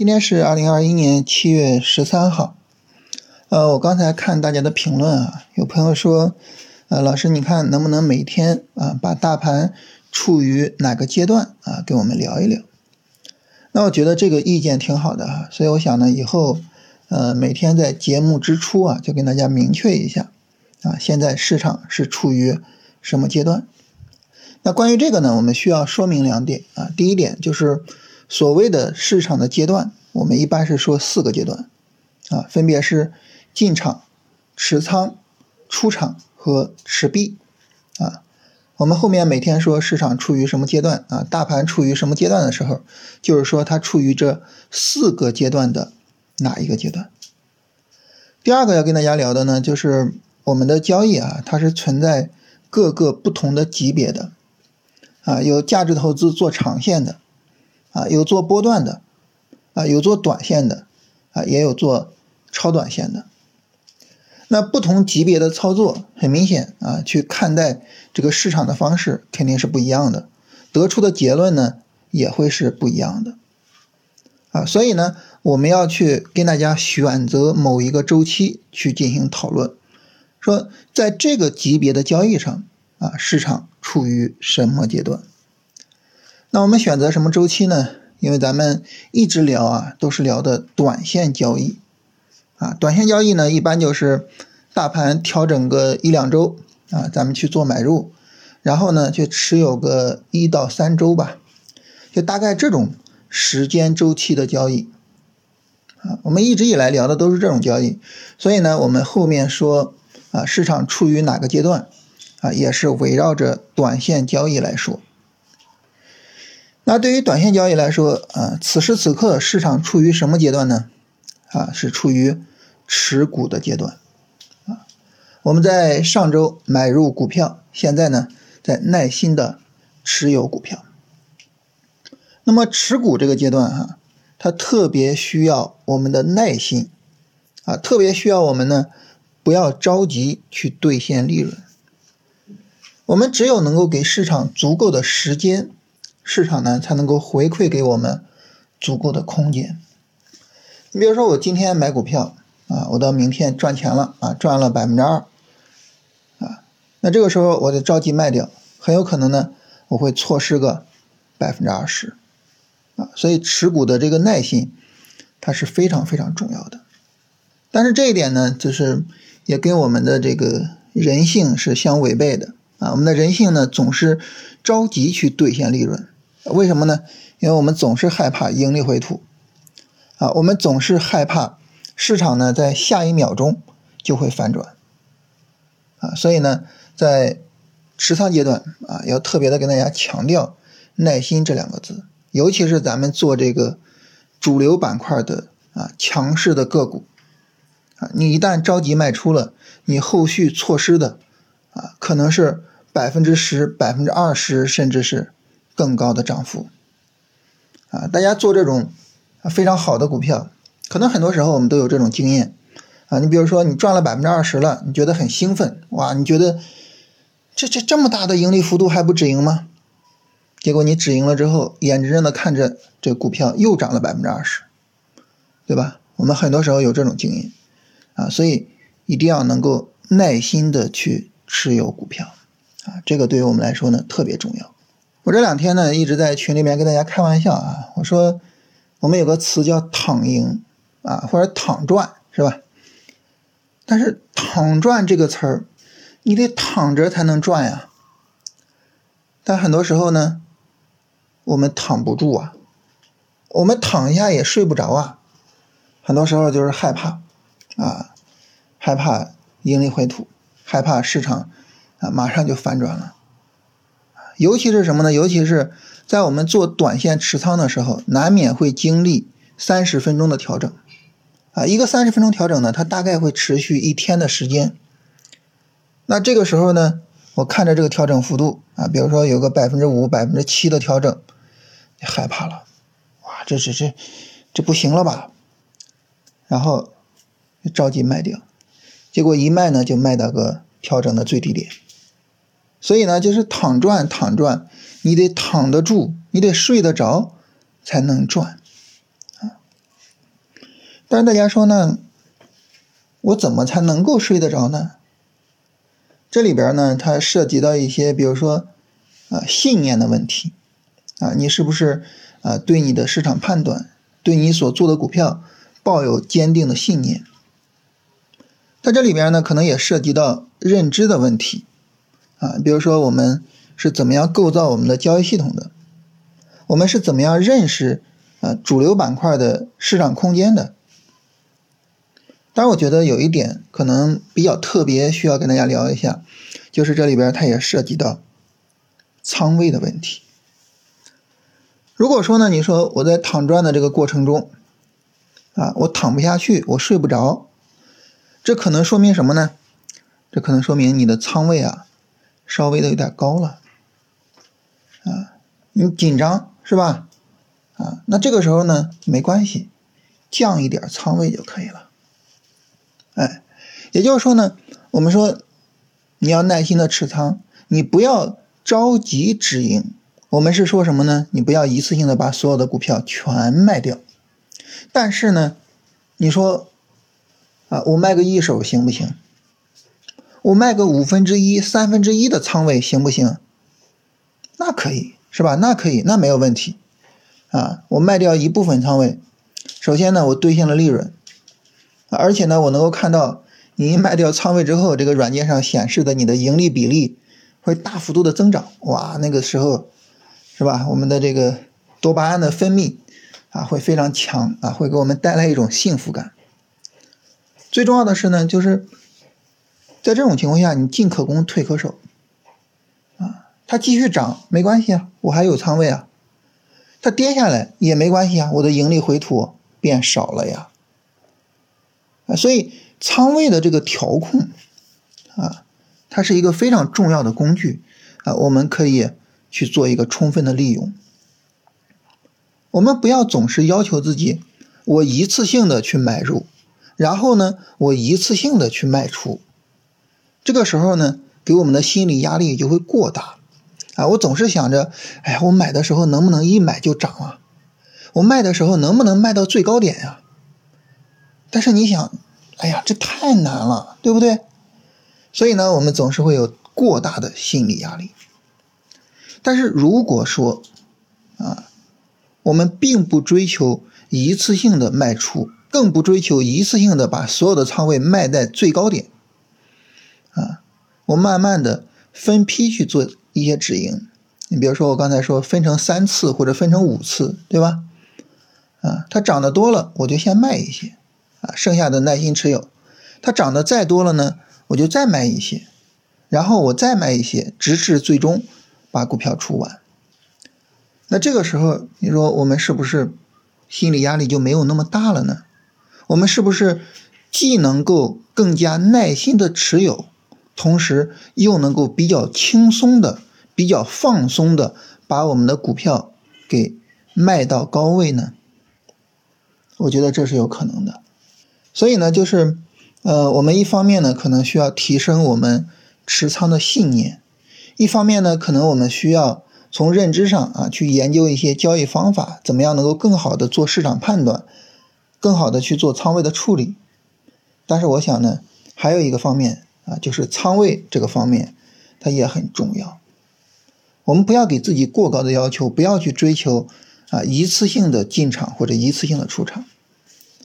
今天是二零二一年七月十三号。呃，我刚才看大家的评论啊，有朋友说，呃，老师，你看能不能每天啊把大盘处于哪个阶段啊，给我们聊一聊？那我觉得这个意见挺好的哈，所以我想呢，以后呃每天在节目之初啊，就跟大家明确一下啊，现在市场是处于什么阶段？那关于这个呢，我们需要说明两点啊，第一点就是。所谓的市场的阶段，我们一般是说四个阶段，啊，分别是进场、持仓、出场和持币，啊，我们后面每天说市场处于什么阶段啊，大盘处于什么阶段的时候，就是说它处于这四个阶段的哪一个阶段。第二个要跟大家聊的呢，就是我们的交易啊，它是存在各个不同的级别的，啊，有价值投资做长线的。啊，有做波段的，啊，有做短线的，啊，也有做超短线的。那不同级别的操作，很明显啊，去看待这个市场的方式肯定是不一样的，得出的结论呢也会是不一样的。啊，所以呢，我们要去跟大家选择某一个周期去进行讨论，说在这个级别的交易上，啊，市场处于什么阶段？那我们选择什么周期呢？因为咱们一直聊啊，都是聊的短线交易，啊，短线交易呢，一般就是大盘调整个一两周啊，咱们去做买入，然后呢，就持有个一到三周吧，就大概这种时间周期的交易，啊，我们一直以来聊的都是这种交易，所以呢，我们后面说啊，市场处于哪个阶段啊，也是围绕着短线交易来说。那对于短线交易来说，啊，此时此刻市场处于什么阶段呢？啊，是处于持股的阶段，啊，我们在上周买入股票，现在呢，在耐心的持有股票。那么持股这个阶段，哈，它特别需要我们的耐心，啊，特别需要我们呢，不要着急去兑现利润。我们只有能够给市场足够的时间。市场呢才能够回馈给我们足够的空间。你比如说，我今天买股票啊，我到明天赚钱了啊，赚了百分之二啊，那这个时候我就着急卖掉，很有可能呢我会错失个百分之二十啊。所以持股的这个耐心它是非常非常重要的。但是这一点呢，就是也跟我们的这个人性是相违背的啊。我们的人性呢总是着急去兑现利润。为什么呢？因为我们总是害怕盈利回吐，啊，我们总是害怕市场呢在下一秒钟就会反转，啊，所以呢，在持仓阶段啊，要特别的跟大家强调耐心这两个字，尤其是咱们做这个主流板块的啊强势的个股，啊，你一旦着急卖出了，你后续错失的啊，可能是百分之十、百分之二十，甚至是。更高的涨幅，啊，大家做这种非常好的股票，可能很多时候我们都有这种经验，啊，你比如说你赚了百分之二十了，你觉得很兴奋，哇，你觉得这这这么大的盈利幅度还不止盈吗？结果你止盈了之后，眼睁睁的看着这股票又涨了百分之二十，对吧？我们很多时候有这种经验，啊，所以一定要能够耐心的去持有股票，啊，这个对于我们来说呢特别重要。我这两天呢一直在群里面跟大家开玩笑啊，我说我们有个词叫躺赢啊，或者躺赚是吧？但是躺赚这个词儿，你得躺着才能赚呀。但很多时候呢，我们躺不住啊，我们躺一下也睡不着啊。很多时候就是害怕啊，害怕盈利回吐，害怕市场啊马上就反转了。尤其是什么呢？尤其是在我们做短线持仓的时候，难免会经历三十分钟的调整，啊，一个三十分钟调整呢，它大概会持续一天的时间。那这个时候呢，我看着这个调整幅度啊，比如说有个百分之五、百分之七的调整，害怕了，哇，这这这这不行了吧？然后着急卖掉，结果一卖呢，就卖到个调整的最低点。所以呢，就是躺赚躺赚，你得躺得住，你得睡得着，才能赚，啊。但是大家说呢，我怎么才能够睡得着呢？这里边呢，它涉及到一些，比如说啊信念的问题啊，你是不是啊对你的市场判断，对你所做的股票抱有坚定的信念？在这里边呢，可能也涉及到认知的问题啊，比如说我们是怎么样构造我们的交易系统的，我们是怎么样认识啊主流板块的市场空间的。当然，我觉得有一点可能比较特别，需要跟大家聊一下，就是这里边它也涉及到仓位的问题。如果说呢，你说我在躺赚的这个过程中，啊，我躺不下去，我睡不着，这可能说明什么呢？这可能说明你的仓位啊，稍微的有点高了，啊，你紧张是吧？啊，那这个时候呢，没关系，降一点仓位就可以了。哎，也就是说呢，我们说你要耐心的持仓，你不要着急止盈。我们是说什么呢？你不要一次性的把所有的股票全卖掉。但是呢，你说啊，我卖个一手行不行？我卖个五分之一、三分之一的仓位行不行？那可以，是吧？那可以，那没有问题。啊，我卖掉一部分仓位，首先呢，我兑现了利润。而且呢，我能够看到你卖掉仓位之后，这个软件上显示的你的盈利比例会大幅度的增长。哇，那个时候是吧？我们的这个多巴胺的分泌啊会非常强啊，会给我们带来一种幸福感。最重要的是呢，就是在这种情况下，你进可攻，退可守啊。它继续涨没关系啊，我还有仓位啊。它跌下来也没关系啊，我的盈利回吐变少了呀。所以仓位的这个调控啊，它是一个非常重要的工具啊，我们可以去做一个充分的利用。我们不要总是要求自己，我一次性的去买入，然后呢，我一次性的去卖出，这个时候呢，给我们的心理压力就会过大啊。我总是想着，哎呀，我买的时候能不能一买就涨啊？我卖的时候能不能卖到最高点呀？但是你想，哎呀，这太难了，对不对？所以呢，我们总是会有过大的心理压力。但是如果说啊，我们并不追求一次性的卖出，更不追求一次性的把所有的仓位卖在最高点，啊，我慢慢的分批去做一些止盈。你比如说，我刚才说分成三次或者分成五次，对吧？啊，它涨得多了，我就先卖一些。啊，剩下的耐心持有，它涨得再多了呢，我就再卖一些，然后我再卖一些，直至最终把股票出完。那这个时候，你说我们是不是心理压力就没有那么大了呢？我们是不是既能够更加耐心的持有，同时又能够比较轻松的、比较放松的把我们的股票给卖到高位呢？我觉得这是有可能的。所以呢，就是，呃，我们一方面呢，可能需要提升我们持仓的信念；一方面呢，可能我们需要从认知上啊，去研究一些交易方法，怎么样能够更好的做市场判断，更好的去做仓位的处理。但是我想呢，还有一个方面啊，就是仓位这个方面，它也很重要。我们不要给自己过高的要求，不要去追求啊一次性的进场或者一次性的出场。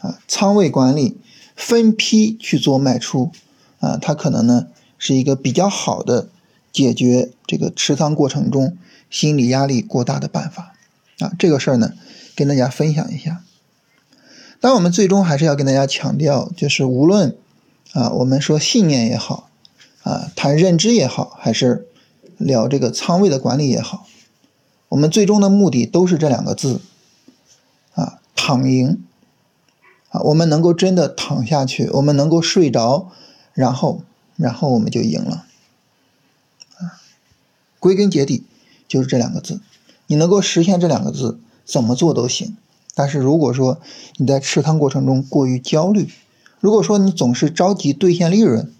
啊，仓位管理，分批去做卖出，啊，它可能呢是一个比较好的解决这个持仓过程中心理压力过大的办法。啊，这个事儿呢，跟大家分享一下。但我们最终还是要跟大家强调，就是无论啊，我们说信念也好，啊，谈认知也好，还是聊这个仓位的管理也好，我们最终的目的都是这两个字，啊，躺赢。啊，我们能够真的躺下去，我们能够睡着，然后，然后我们就赢了。啊，归根结底就是这两个字，你能够实现这两个字，怎么做都行。但是如果说你在持仓过程中过于焦虑，如果说你总是着急兑现利润，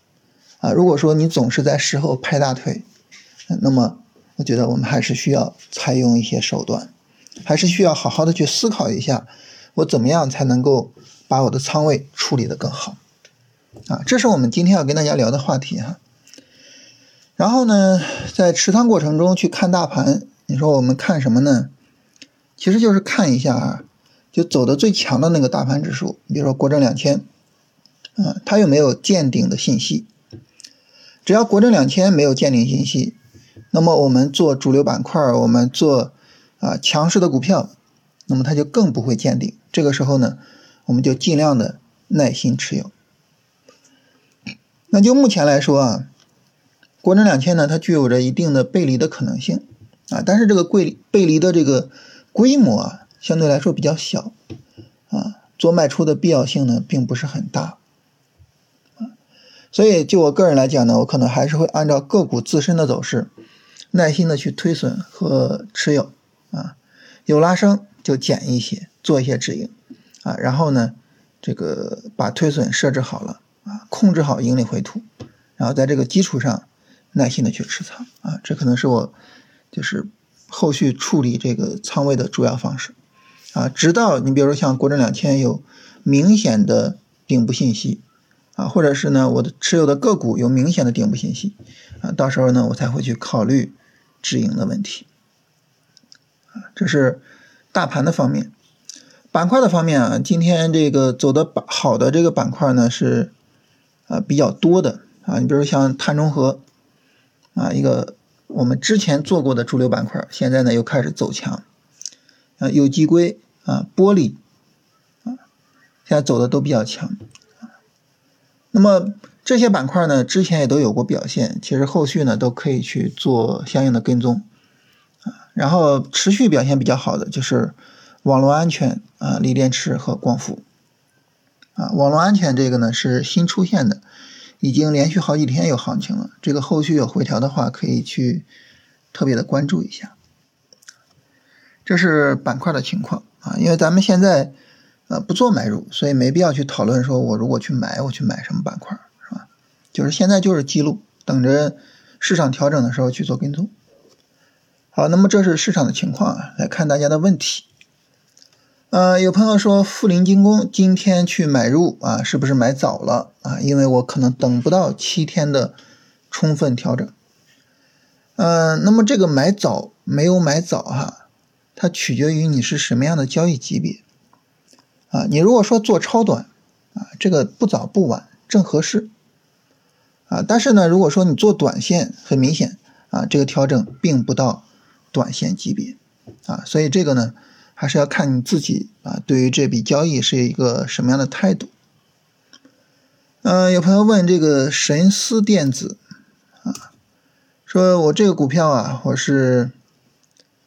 啊，如果说你总是在事后拍大腿，那么我觉得我们还是需要采用一些手段，还是需要好好的去思考一下，我怎么样才能够。把我的仓位处理的更好。啊，这是我们今天要跟大家聊的话题哈。然后呢，在持仓过程中去看大盘，你说我们看什么呢？其实就是看一下啊，就走的最强的那个大盘指数，比如说国证两千，啊，它有没有见顶的信息？只要国证两千没有见顶信息，那么我们做主流板块，我们做啊强势的股票，那么它就更不会见顶。这个时候呢，我们就尽量的耐心持有。那就目前来说啊，国证两千呢，它具有着一定的背离的可能性啊，但是这个背背离的这个规模啊，相对来说比较小啊，做卖出的必要性呢，并不是很大，所以就我个人来讲呢，我可能还是会按照个股自身的走势，耐心的去推损和持有啊，有拉升就减一些，做一些止盈啊，然后呢，这个把推损设置好了。啊，控制好盈利回吐，然后在这个基础上耐心的去持仓啊，这可能是我就是后续处理这个仓位的主要方式啊。直到你比如说像国证两千有明显的顶部信息啊，或者是呢我的持有的个股有明显的顶部信息啊，到时候呢我才会去考虑止盈的问题啊。这是大盘的方面，板块的方面啊，今天这个走的板好的这个板块呢是。啊，比较多的啊，你比如像碳中和啊，一个我们之前做过的主流板块，现在呢又开始走强啊，有机硅啊，玻璃啊，现在走的都比较强。那么这些板块呢，之前也都有过表现，其实后续呢都可以去做相应的跟踪啊。然后持续表现比较好的就是网络安全啊，锂电池和光伏。啊，网络安全这个呢是新出现的，已经连续好几天有行情了。这个后续有回调的话，可以去特别的关注一下。这是板块的情况啊，因为咱们现在呃不做买入，所以没必要去讨论说我如果去买，我去买什么板块是吧？就是现在就是记录，等着市场调整的时候去做跟踪。好，那么这是市场的情况啊，来看大家的问题。呃，有朋友说富临精工今天去买入啊，是不是买早了啊？因为我可能等不到七天的充分调整。嗯，那么这个买早没有买早哈，它取决于你是什么样的交易级别啊。你如果说做超短啊，这个不早不晚正合适啊。但是呢，如果说你做短线，很明显啊，这个调整并不到短线级别啊，所以这个呢。还是要看你自己啊，对于这笔交易是一个什么样的态度？嗯，有朋友问这个神思电子啊，说我这个股票啊，我是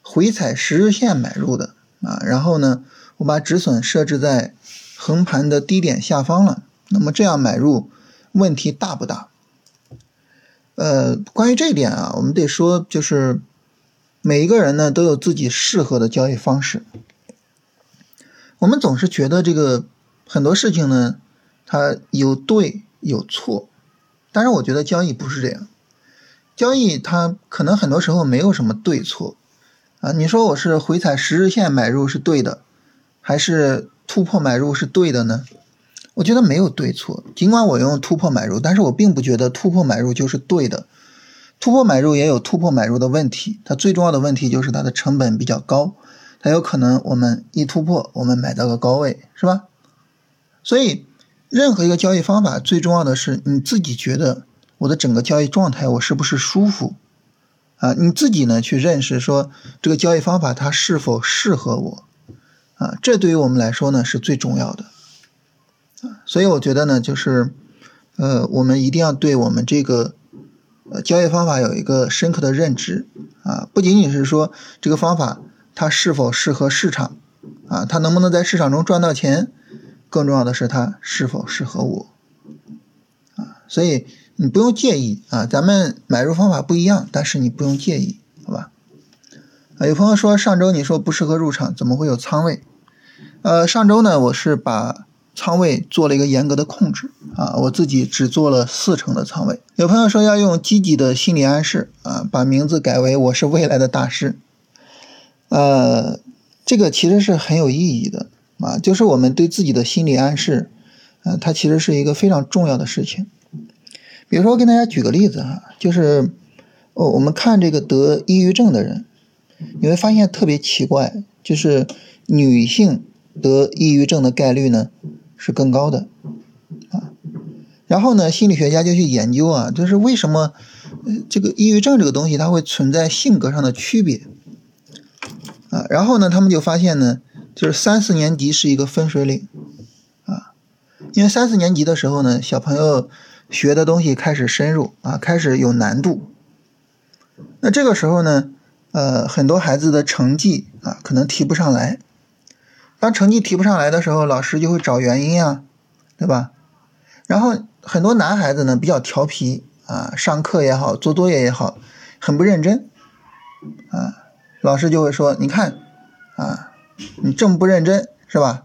回踩十日线买入的啊，然后呢，我把止损设置在横盘的低点下方了，那么这样买入问题大不大？呃，关于这一点啊，我们得说就是。每一个人呢都有自己适合的交易方式。我们总是觉得这个很多事情呢，它有对有错，但是我觉得交易不是这样。交易它可能很多时候没有什么对错啊。你说我是回踩十日线买入是对的，还是突破买入是对的呢？我觉得没有对错。尽管我用突破买入，但是我并不觉得突破买入就是对的。突破买入也有突破买入的问题，它最重要的问题就是它的成本比较高，它有可能我们一突破，我们买到个高位，是吧？所以，任何一个交易方法最重要的是你自己觉得我的整个交易状态我是不是舒服啊？你自己呢去认识说这个交易方法它是否适合我啊？这对于我们来说呢是最重要的啊。所以我觉得呢就是，呃，我们一定要对我们这个。呃，交易方法有一个深刻的认知啊，不仅仅是说这个方法它是否适合市场啊，它能不能在市场中赚到钱，更重要的是它是否适合我啊。所以你不用介意啊，咱们买入方法不一样，但是你不用介意，好吧？啊，有朋友说上周你说不适合入场，怎么会有仓位？呃，上周呢，我是把。仓位做了一个严格的控制啊，我自己只做了四成的仓位。有朋友说要用积极的心理暗示啊，把名字改为我是未来的大师。呃，这个其实是很有意义的啊，就是我们对自己的心理暗示，呃，它其实是一个非常重要的事情。比如说，我给大家举个例子哈，就是哦，我们看这个得抑郁症的人，你会发现特别奇怪，就是女性得抑郁症的概率呢是更高的啊。然后呢，心理学家就去研究啊，就是为什么这个抑郁症这个东西它会存在性格上的区别啊？然后呢，他们就发现呢。就是三四年级是一个分水岭，啊，因为三四年级的时候呢，小朋友学的东西开始深入啊，开始有难度。那这个时候呢，呃，很多孩子的成绩啊，可能提不上来。当成绩提不上来的时候，老师就会找原因啊，对吧？然后很多男孩子呢比较调皮啊，上课也好，做作业也好，很不认真啊，老师就会说，你看啊。你这么不认真是吧？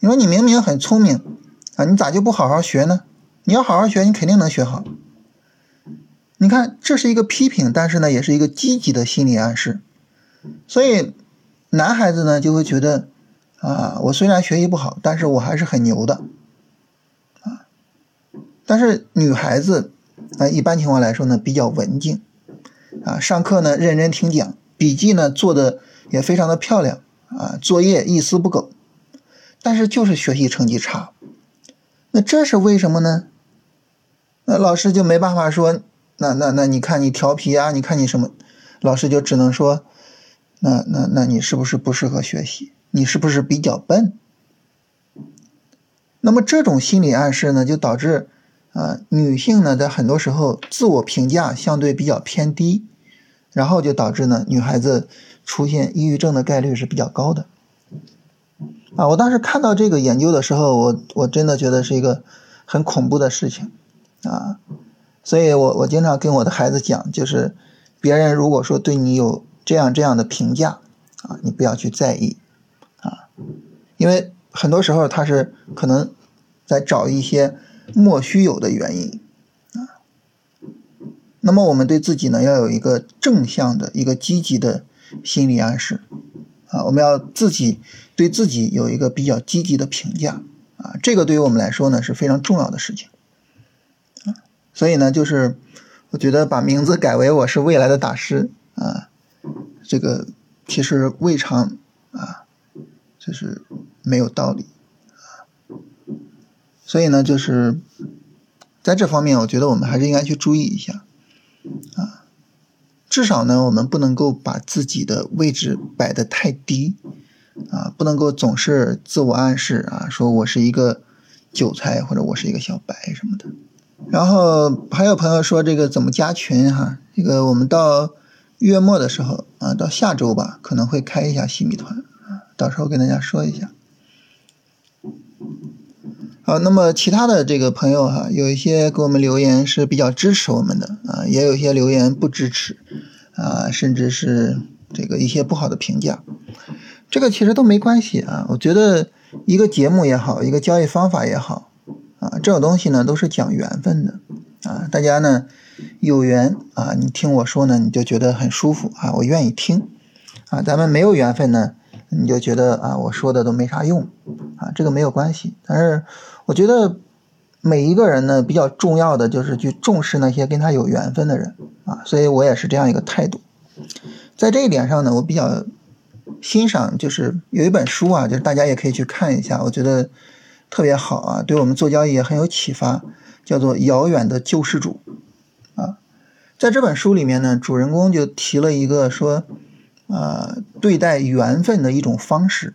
你说你明明很聪明啊，你咋就不好好学呢？你要好好学，你肯定能学好。你看，这是一个批评，但是呢，也是一个积极的心理暗示。所以，男孩子呢就会觉得啊，我虽然学习不好，但是我还是很牛的啊。但是女孩子啊，一般情况来说呢，比较文静啊，上课呢认真听讲，笔记呢做的也非常的漂亮。啊，作业一丝不苟，但是就是学习成绩差，那这是为什么呢？那老师就没办法说，那那那你看你调皮啊，你看你什么，老师就只能说，那那那你是不是不适合学习？你是不是比较笨？那么这种心理暗示呢，就导致啊，女性呢在很多时候自我评价相对比较偏低，然后就导致呢女孩子。出现抑郁症的概率是比较高的，啊，我当时看到这个研究的时候，我我真的觉得是一个很恐怖的事情，啊，所以我我经常跟我的孩子讲，就是别人如果说对你有这样这样的评价，啊，你不要去在意，啊，因为很多时候他是可能在找一些莫须有的原因，啊，那么我们对自己呢要有一个正向的一个积极的。心理暗示啊，我们要自己对自己有一个比较积极的评价啊，这个对于我们来说呢是非常重要的事情。所以呢，就是我觉得把名字改为我是未来的大师啊，这个其实未尝啊，就是没有道理啊。所以呢，就是在这方面，我觉得我们还是应该去注意一下啊。至少呢，我们不能够把自己的位置摆得太低，啊，不能够总是自我暗示啊，说我是一个韭菜或者我是一个小白什么的。然后还有朋友说这个怎么加群哈，这个我们到月末的时候啊，到下周吧，可能会开一下新米团啊，到时候跟大家说一下。好，那么其他的这个朋友哈，有一些给我们留言是比较支持我们的啊，也有一些留言不支持啊，甚至是这个一些不好的评价，这个其实都没关系啊。我觉得一个节目也好，一个交易方法也好啊，这种东西呢都是讲缘分的啊。大家呢有缘啊，你听我说呢，你就觉得很舒服啊，我愿意听啊。咱们没有缘分呢。你就觉得啊，我说的都没啥用，啊，这个没有关系。但是我觉得每一个人呢，比较重要的就是去重视那些跟他有缘分的人啊，所以我也是这样一个态度。在这一点上呢，我比较欣赏，就是有一本书啊，就是大家也可以去看一下，我觉得特别好啊，对我们做交易也很有启发，叫做《遥远的救世主》啊。在这本书里面呢，主人公就提了一个说。啊，对待缘分的一种方式，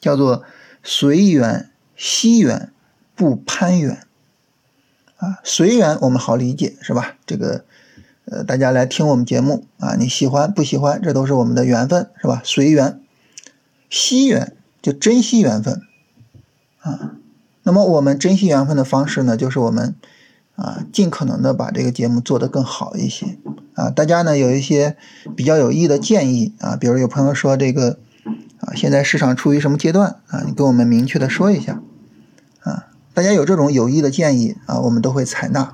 叫做随缘惜缘不攀缘。啊，随缘我们好理解是吧？这个呃，大家来听我们节目啊，你喜欢不喜欢，这都是我们的缘分是吧？随缘惜缘就珍惜缘分啊。那么我们珍惜缘分的方式呢，就是我们啊，尽可能的把这个节目做得更好一些。啊，大家呢有一些比较有益的建议啊，比如有朋友说这个啊，现在市场处于什么阶段啊？你跟我们明确的说一下啊。大家有这种有益的建议啊，我们都会采纳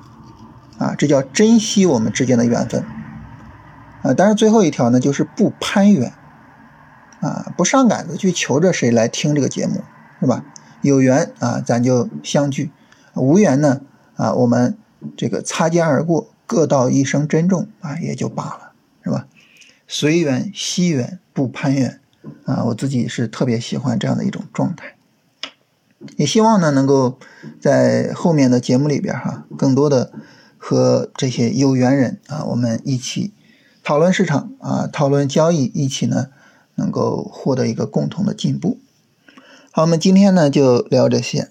啊，这叫珍惜我们之间的缘分啊。当然最后一条呢，就是不攀缘啊，不上赶子去求着谁来听这个节目是吧？有缘啊，咱就相聚；无缘呢，啊，我们这个擦肩而过，各道一声珍重啊，也就罢了，是吧？随缘惜缘不攀缘啊，我自己是特别喜欢这样的一种状态。也希望呢，能够在后面的节目里边哈，更多的和这些有缘人啊，我们一起讨论市场啊，讨论交易，一起呢能够获得一个共同的进步。好，我们今天呢就聊这些。